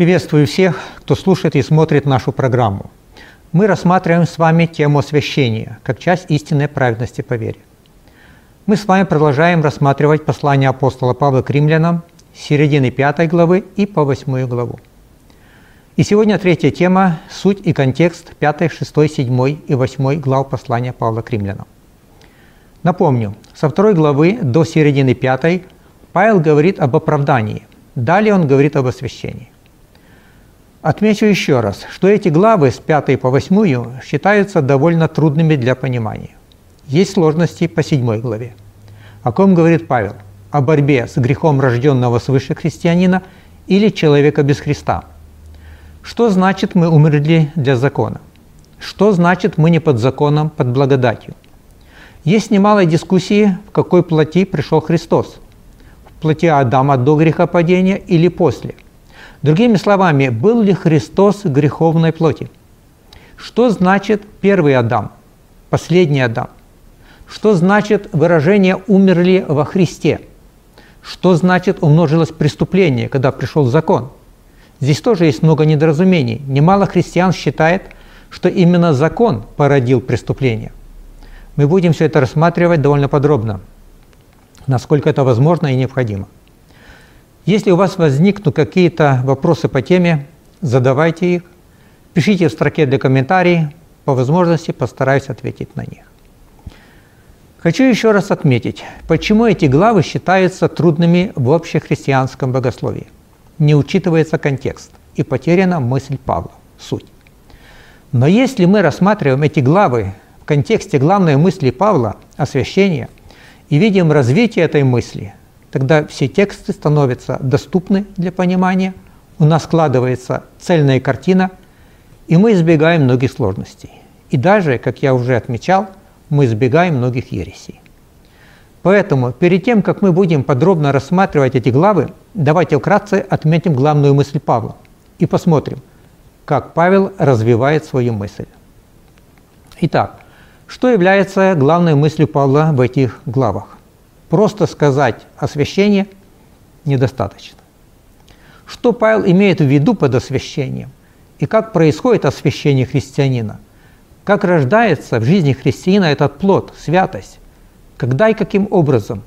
Приветствую всех, кто слушает и смотрит нашу программу. Мы рассматриваем с вами тему освящения, как часть истинной праведности по вере. Мы с вами продолжаем рассматривать послание апостола Павла к римлянам с середины 5 главы и по 8 главу. И сегодня третья тема – суть и контекст 5, 6, 7 и 8 глав послания Павла к римлянам. Напомню, со второй главы до середины 5 Павел говорит об оправдании, далее он говорит об освящении. Отмечу еще раз, что эти главы с 5 по 8 считаются довольно трудными для понимания. Есть сложности по 7 главе. О ком говорит Павел? О борьбе с грехом рожденного свыше христианина или человека без Христа. Что значит мы умерли для закона? Что значит мы не под законом, под благодатью? Есть немало дискуссии, в какой плоти пришел Христос. В плоти Адама до грехопадения или после – Другими словами, был ли Христос греховной плоти? Что значит первый Адам, последний Адам? Что значит выражение «умерли во Христе»? Что значит умножилось преступление, когда пришел закон? Здесь тоже есть много недоразумений. Немало христиан считает, что именно закон породил преступление. Мы будем все это рассматривать довольно подробно, насколько это возможно и необходимо. Если у вас возникнут какие-то вопросы по теме, задавайте их, пишите в строке для комментариев, по возможности постараюсь ответить на них. Хочу еще раз отметить, почему эти главы считаются трудными в общехристианском богословии. Не учитывается контекст и потеряна мысль Павла, суть. Но если мы рассматриваем эти главы в контексте главной мысли Павла, освящения, и видим развитие этой мысли – тогда все тексты становятся доступны для понимания, у нас складывается цельная картина, и мы избегаем многих сложностей. И даже, как я уже отмечал, мы избегаем многих ересей. Поэтому перед тем, как мы будем подробно рассматривать эти главы, давайте вкратце отметим главную мысль Павла и посмотрим, как Павел развивает свою мысль. Итак, что является главной мыслью Павла в этих главах? Просто сказать освящение недостаточно. Что Павел имеет в виду под освящением? И как происходит освящение христианина? Как рождается в жизни христианина этот плод, святость? Когда и каким образом?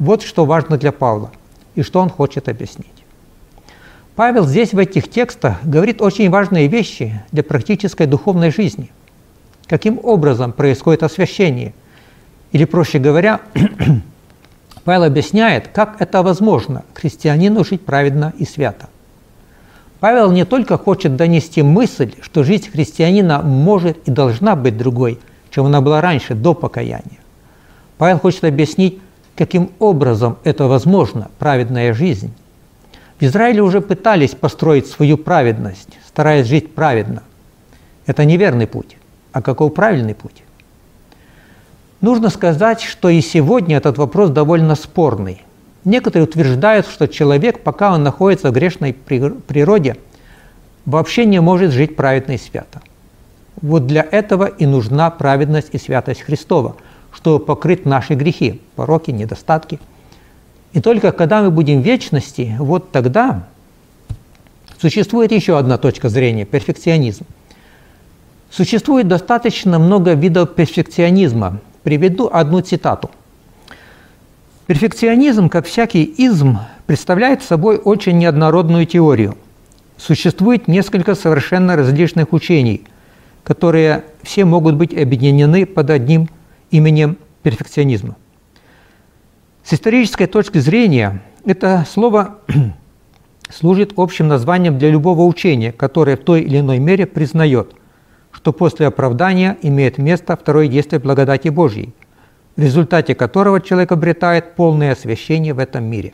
Вот что важно для Павла и что он хочет объяснить. Павел здесь в этих текстах говорит очень важные вещи для практической духовной жизни. Каким образом происходит освящение? Или, проще говоря, Павел объясняет, как это возможно христианину жить праведно и свято. Павел не только хочет донести мысль, что жизнь христианина может и должна быть другой, чем она была раньше, до покаяния. Павел хочет объяснить, каким образом это возможно, праведная жизнь. В Израиле уже пытались построить свою праведность, стараясь жить праведно. Это неверный путь. А каков правильный путь? Нужно сказать, что и сегодня этот вопрос довольно спорный. Некоторые утверждают, что человек, пока он находится в грешной природе, вообще не может жить праведно и свято. Вот для этого и нужна праведность и святость Христова, чтобы покрыть наши грехи, пороки, недостатки. И только когда мы будем в вечности, вот тогда существует еще одна точка зрения – перфекционизм. Существует достаточно много видов перфекционизма, Приведу одну цитату. Перфекционизм, как всякий изм, представляет собой очень неоднородную теорию. Существует несколько совершенно различных учений, которые все могут быть объединены под одним именем перфекционизма. С исторической точки зрения это слово служит общим названием для любого учения, которое в той или иной мере признает, что после оправдания имеет место второе действие благодати Божьей, в результате которого человек обретает полное освящение в этом мире.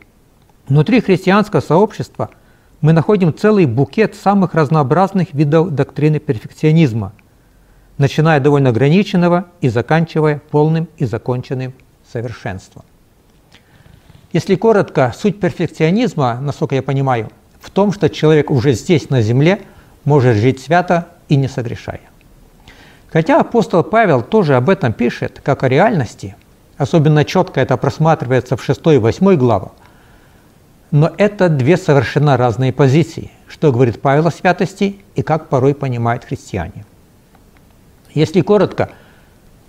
Внутри христианского сообщества мы находим целый букет самых разнообразных видов доктрины перфекционизма, начиная довольно ограниченного и заканчивая полным и законченным совершенством. Если коротко, суть перфекционизма, насколько я понимаю, в том, что человек уже здесь, на земле, может жить свято и не согрешая. Хотя апостол Павел тоже об этом пишет, как о реальности, особенно четко это просматривается в 6 и 8 главах, но это две совершенно разные позиции. что говорит Павел о святости и как порой понимают христиане. Если коротко,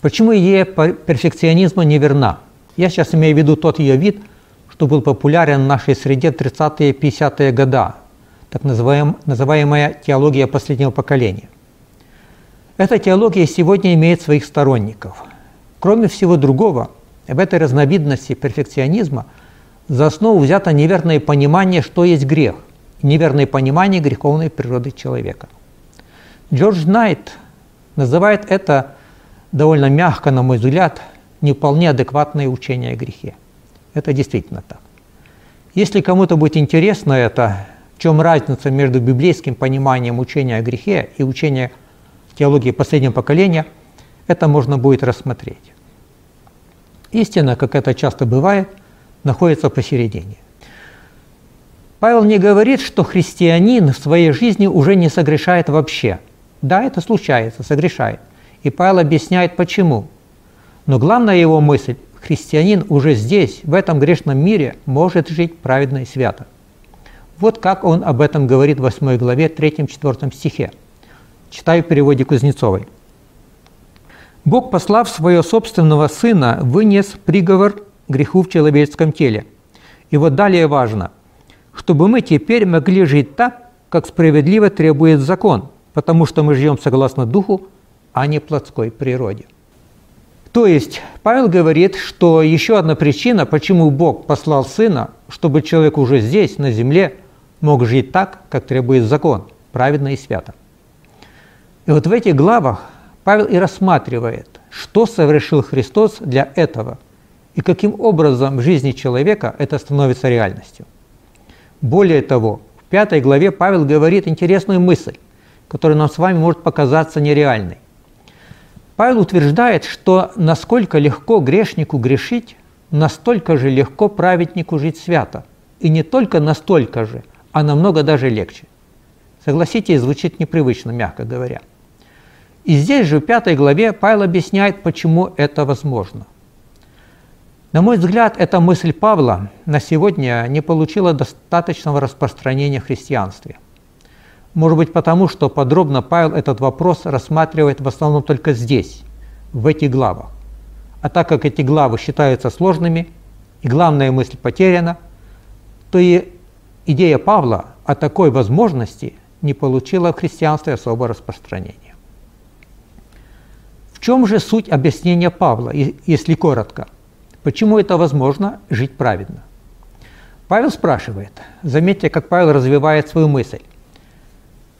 почему идея перфекционизма неверна? Я сейчас имею в виду тот ее вид, что был популярен в нашей среде в 30-е 50-е годы, так называемая теология последнего поколения. Эта теология сегодня имеет своих сторонников. Кроме всего другого, в этой разновидности перфекционизма за основу взято неверное понимание, что есть грех, неверное понимание греховной природы человека. Джордж Найт называет это довольно мягко, на мой взгляд, не вполне адекватное учение о грехе. Это действительно так. Если кому-то будет интересно это, чем разница между библейским пониманием учения о грехе и учением теологии последнего поколения, это можно будет рассмотреть. Истина, как это часто бывает, находится посередине. Павел не говорит, что христианин в своей жизни уже не согрешает вообще. Да, это случается, согрешает. И Павел объясняет, почему. Но главная его мысль – христианин уже здесь, в этом грешном мире, может жить праведно и свято. Вот как он об этом говорит в 8 главе 3-4 стихе. Читаю в переводе Кузнецовой. «Бог, послав своего собственного Сына, вынес приговор греху в человеческом теле. И вот далее важно, чтобы мы теперь могли жить так, как справедливо требует закон, потому что мы живем согласно Духу, а не плотской природе». То есть Павел говорит, что еще одна причина, почему Бог послал Сына, чтобы человек уже здесь, на земле, мог жить так, как требует закон, праведно и свято. И вот в этих главах Павел и рассматривает, что совершил Христос для этого и каким образом в жизни человека это становится реальностью. Более того, в пятой главе Павел говорит интересную мысль, которая нам с вами может показаться нереальной. Павел утверждает, что насколько легко грешнику грешить, настолько же легко праведнику жить свято. И не только настолько же, а намного даже легче. Согласитесь, звучит непривычно, мягко говоря. И здесь же в пятой главе Павел объясняет, почему это возможно. На мой взгляд, эта мысль Павла на сегодня не получила достаточного распространения в христианстве – может быть потому, что подробно Павел этот вопрос рассматривает в основном только здесь, в этих главах. А так как эти главы считаются сложными, и главная мысль потеряна, то и идея Павла о такой возможности не получила в христианстве особого распространения. В чем же суть объяснения Павла, если коротко? Почему это возможно жить праведно? Павел спрашивает, заметьте, как Павел развивает свою мысль.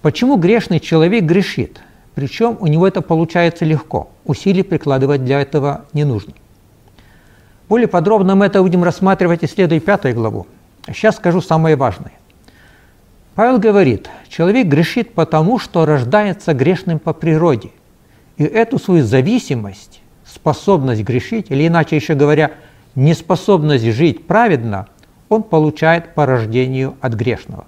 Почему грешный человек грешит? Причем у него это получается легко. Усилий прикладывать для этого не нужно. Более подробно мы это будем рассматривать, исследуя пятую главу. Сейчас скажу самое важное. Павел говорит, человек грешит потому, что рождается грешным по природе. И эту свою зависимость, способность грешить, или иначе еще говоря, неспособность жить праведно, он получает по рождению от грешного.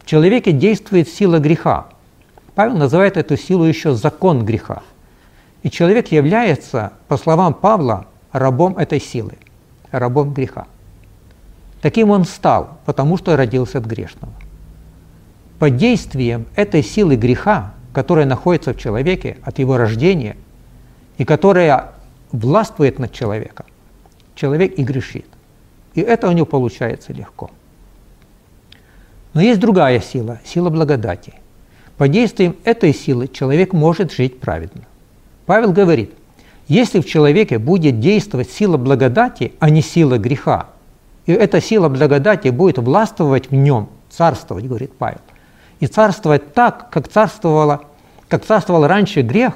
В человеке действует сила греха. Павел называет эту силу еще закон греха. И человек является, по словам Павла, рабом этой силы, рабом греха. Таким он стал, потому что родился от грешного. Под действием этой силы греха, которая находится в человеке от его рождения и которая властвует над человеком, человек и грешит. И это у него получается легко – но есть другая сила, сила благодати. Под действием этой силы человек может жить праведно. Павел говорит, если в человеке будет действовать сила благодати, а не сила греха, и эта сила благодати будет властвовать в нем, царствовать, говорит Павел, и царствовать так, как, царствовало, как царствовал раньше грех,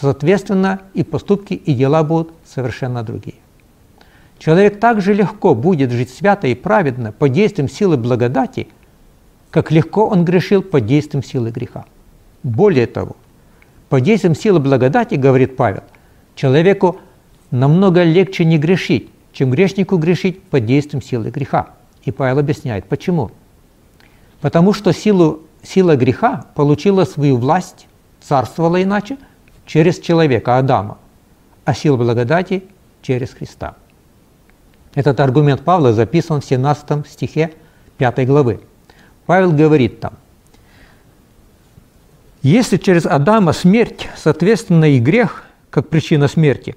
соответственно, и поступки, и дела будут совершенно другие. Человек также легко будет жить свято и праведно под действием силы благодати, как легко он грешил под действием силы греха. Более того, под действием силы благодати, говорит Павел, человеку намного легче не грешить, чем грешнику грешить под действием силы греха. И Павел объясняет, почему. Потому что силу, сила греха получила свою власть, царствовала иначе, через человека, Адама, а сила благодати через Христа. Этот аргумент Павла записан в 17 стихе 5 главы. Павел говорит там, если через Адама смерть, соответственно и грех, как причина смерти,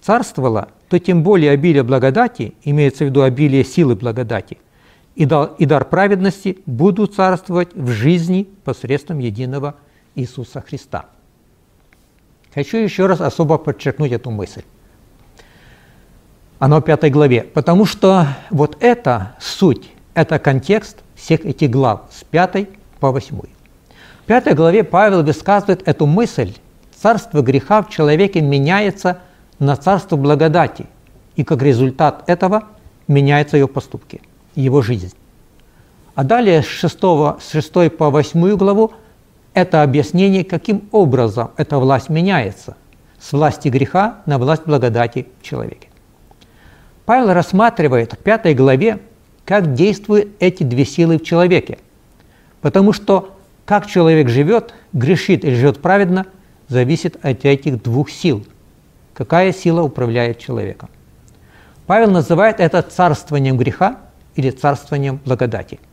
царствовала, то тем более обилие благодати, имеется в виду обилие силы благодати, и дар праведности будут царствовать в жизни посредством единого Иисуса Христа. Хочу еще раз особо подчеркнуть эту мысль. Она в пятой главе, потому что вот это суть, это контекст всех этих глав с пятой по восьмой. В пятой главе Павел высказывает эту мысль. Царство греха в человеке меняется на царство благодати, и как результат этого меняются его поступки, его жизнь. А далее с 6, с 6 по 8 главу это объяснение, каким образом эта власть меняется с власти греха на власть благодати в человеке. Павел рассматривает в пятой главе, как действуют эти две силы в человеке. Потому что как человек живет, грешит или живет праведно, зависит от этих двух сил. Какая сила управляет человеком. Павел называет это царствованием греха или царствованием благодати –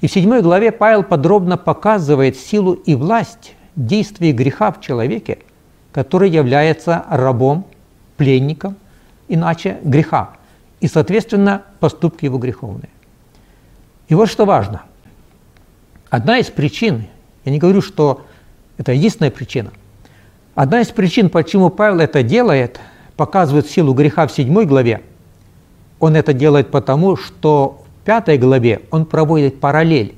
и в седьмой главе Павел подробно показывает силу и власть действий греха в человеке, который является рабом, пленником, иначе греха, и, соответственно, поступки его греховные. И вот что важно. Одна из причин, я не говорю, что это единственная причина, одна из причин, почему Павел это делает, показывает силу греха в седьмой главе, он это делает потому, что пятой главе он проводит параллель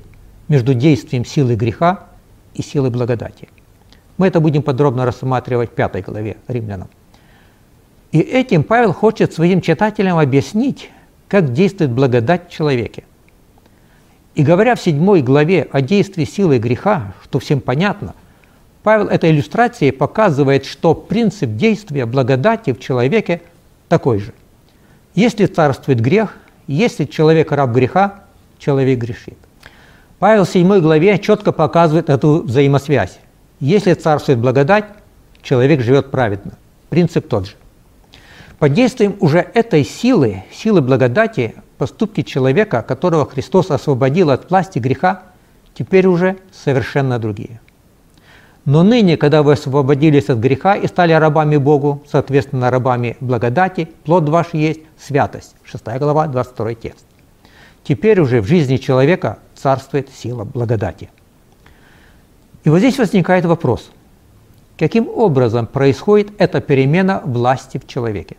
между действием силы греха и силой благодати. Мы это будем подробно рассматривать в пятой главе римлянам. И этим Павел хочет своим читателям объяснить, как действует благодать в человеке. И говоря в седьмой главе о действии силы греха, что всем понятно, Павел этой иллюстрацией показывает, что принцип действия благодати в человеке такой же. Если царствует грех, если человек раб греха, человек грешит. Павел в 7 главе четко показывает эту взаимосвязь. Если царствует благодать, человек живет праведно. Принцип тот же. Под действием уже этой силы, силы благодати, поступки человека, которого Христос освободил от власти греха, теперь уже совершенно другие. Но ныне, когда вы освободились от греха и стали рабами Богу, соответственно, рабами благодати, плод ваш есть святость. 6 глава, 22 текст. Теперь уже в жизни человека царствует сила благодати. И вот здесь возникает вопрос, каким образом происходит эта перемена власти в человеке?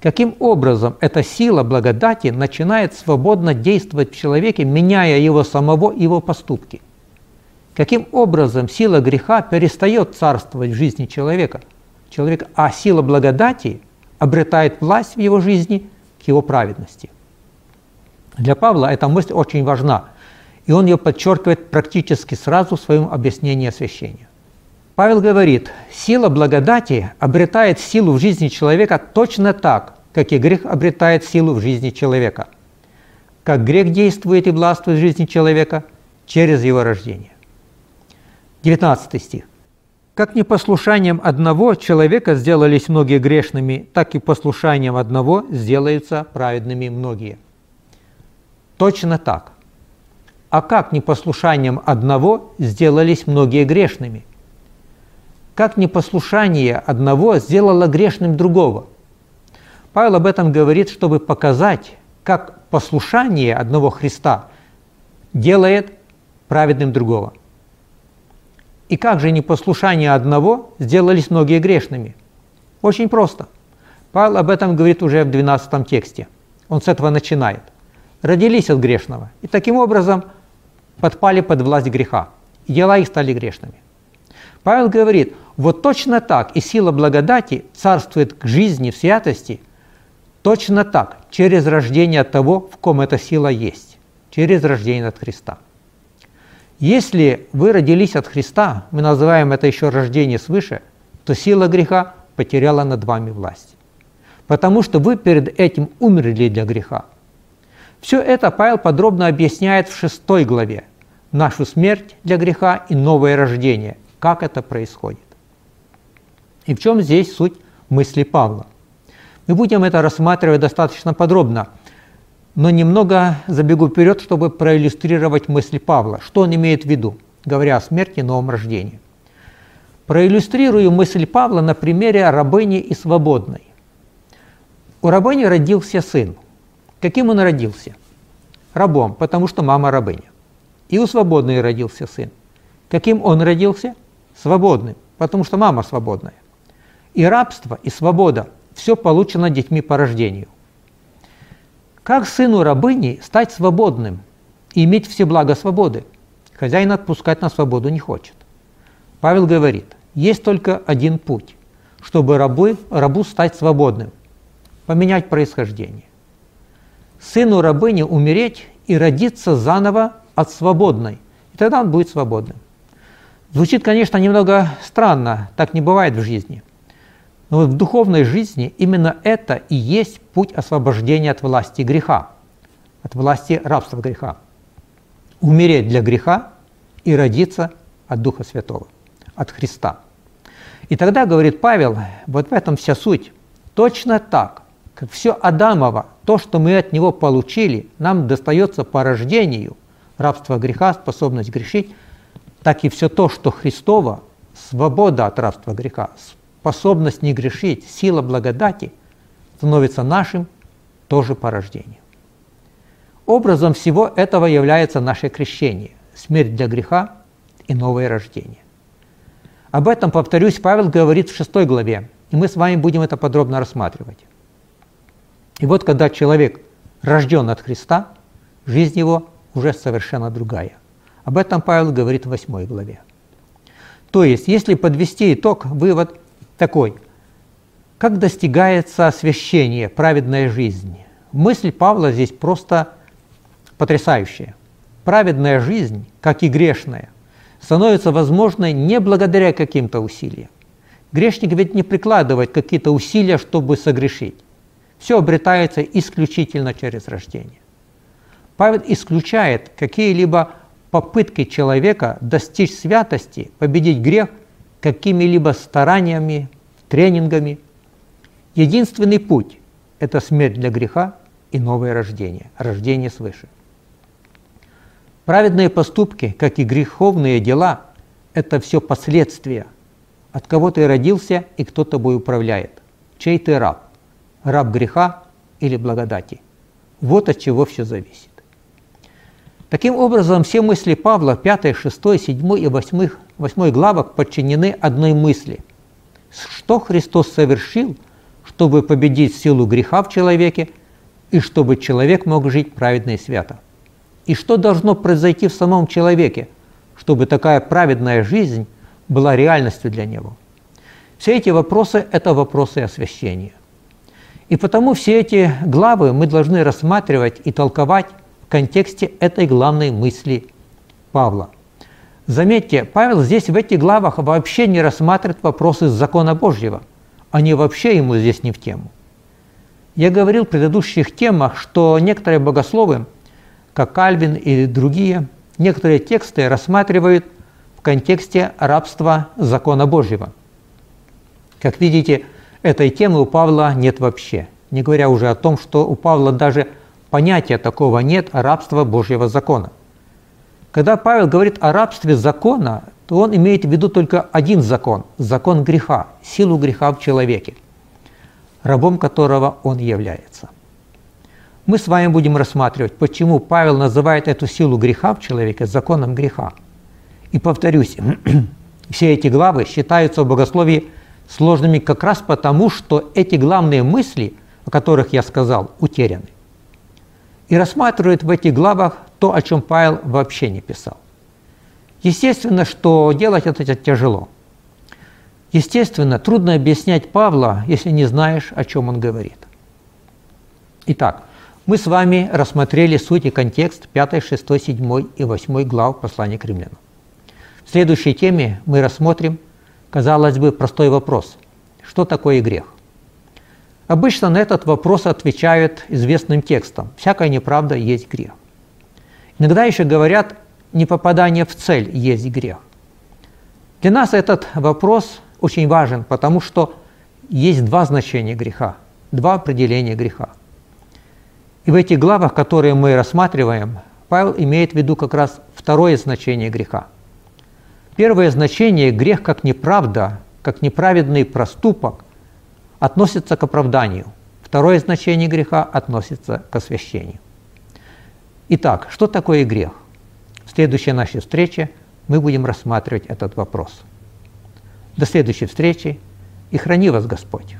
Каким образом эта сила благодати начинает свободно действовать в человеке, меняя его самого и его поступки – Каким образом сила греха перестает царствовать в жизни человека, человека, а сила благодати обретает власть в его жизни к его праведности. Для Павла эта мысль очень важна, и он ее подчеркивает практически сразу в своем объяснении освящения. Павел говорит, сила благодати обретает силу в жизни человека точно так, как и грех обретает силу в жизни человека. Как грех действует и властвует в жизни человека через его рождение. 19 стих. «Как непослушанием одного человека сделались многие грешными, так и послушанием одного сделаются праведными многие». Точно так. А как непослушанием одного сделались многие грешными? Как непослушание одного сделало грешным другого? Павел об этом говорит, чтобы показать, как послушание одного Христа делает праведным другого – и как же непослушание одного сделались многие грешными? Очень просто. Павел об этом говорит уже в 12 тексте. Он с этого начинает. Родились от грешного, и таким образом подпали под власть греха. И дела их стали грешными. Павел говорит, вот точно так и сила благодати царствует к жизни в святости, точно так, через рождение того, в ком эта сила есть, через рождение от Христа. Если вы родились от Христа, мы называем это еще рождение свыше, то сила греха потеряла над вами власть. Потому что вы перед этим умерли для греха. Все это Павел подробно объясняет в шестой главе. Нашу смерть для греха и новое рождение. Как это происходит. И в чем здесь суть мысли Павла? Мы будем это рассматривать достаточно подробно. Но немного забегу вперед, чтобы проиллюстрировать мысли Павла, что он имеет в виду, говоря о смерти и новом рождении. Проиллюстрирую мысль Павла на примере рабыни и свободной. У рабыни родился сын. Каким он родился? Рабом, потому что мама рабыня. И у свободной родился сын. Каким он родился? Свободным, потому что мама свободная. И рабство, и свобода – все получено детьми по рождению. Как сыну рабыни стать свободным и иметь все блага свободы? Хозяин отпускать на свободу не хочет. Павел говорит, есть только один путь, чтобы рабы, рабу стать свободным – поменять происхождение. Сыну рабыни умереть и родиться заново от свободной, и тогда он будет свободным. Звучит, конечно, немного странно, так не бывает в жизни. Но вот в духовной жизни именно это и есть путь освобождения от власти греха, от власти рабства греха. Умереть для греха и родиться от Духа Святого от Христа. И тогда, говорит Павел, вот в этом вся суть. Точно так, как все Адамово, то, что мы от него получили, нам достается по рождению, рабство греха, способность грешить, так и все то, что Христово, свобода от рабства греха, способность не грешить, сила благодати, становится нашим тоже по рождению. Образом всего этого является наше крещение, смерть для греха и новое рождение. Об этом, повторюсь, Павел говорит в 6 главе, и мы с вами будем это подробно рассматривать. И вот когда человек рожден от Христа, жизнь его уже совершенно другая. Об этом Павел говорит в 8 главе. То есть, если подвести итог, вывод такой. Как достигается освящение, праведная жизнь? Мысль Павла здесь просто потрясающая. Праведная жизнь, как и грешная – становится возможной не благодаря каким-то усилиям. Грешник ведь не прикладывает какие-то усилия, чтобы согрешить. Все обретается исключительно через рождение. Павел исключает какие-либо попытки человека достичь святости, победить грех какими-либо стараниями, тренингами. Единственный путь – это смерть для греха и новое рождение, рождение свыше. Праведные поступки, как и греховные дела, это все последствия. От кого ты родился и кто тобой управляет. Чей ты раб? Раб греха или благодати? Вот от чего все зависит. Таким образом, все мысли Павла 5, 6, 7 и 8, 8 главах подчинены одной мысли. Что Христос совершил, чтобы победить силу греха в человеке и чтобы человек мог жить праведно и свято? И что должно произойти в самом человеке, чтобы такая праведная жизнь была реальностью для него? Все эти вопросы – это вопросы освящения. И потому все эти главы мы должны рассматривать и толковать в контексте этой главной мысли Павла. Заметьте, Павел здесь в этих главах вообще не рассматривает вопросы закона Божьего. Они вообще ему здесь не в тему. Я говорил в предыдущих темах, что некоторые богословы – как Кальвин и другие, некоторые тексты рассматривают в контексте рабства закона Божьего. Как видите, этой темы у Павла нет вообще, не говоря уже о том, что у Павла даже понятия такого нет рабства Божьего закона. Когда Павел говорит о рабстве закона, то он имеет в виду только один закон – закон греха, силу греха в человеке, рабом которого он является – мы с вами будем рассматривать, почему Павел называет эту силу греха в человеке законом греха. И повторюсь, все эти главы считаются в богословии сложными как раз потому, что эти главные мысли, о которых я сказал, утеряны. И рассматривает в этих главах то, о чем Павел вообще не писал. Естественно, что делать это тяжело. Естественно, трудно объяснять Павла, если не знаешь, о чем он говорит. Итак, мы с вами рассмотрели суть и контекст 5, 6, 7 и 8 глав послания к римлянам. В следующей теме мы рассмотрим, казалось бы, простой вопрос. Что такое грех? Обычно на этот вопрос отвечают известным текстом. Всякая неправда есть грех. Иногда еще говорят, не попадание в цель есть грех. Для нас этот вопрос очень важен, потому что есть два значения греха, два определения греха – И в этих главах, которые мы рассматриваем, Павел имеет в виду как раз второе значение греха. Первое значение – грех как неправда, как неправедный проступок относится к оправданию. Второе значение греха относится к освящению. Итак, что такое грех? В следующей нашей встрече мы будем рассматривать этот вопрос. До следующей встречи и храни вас Господь!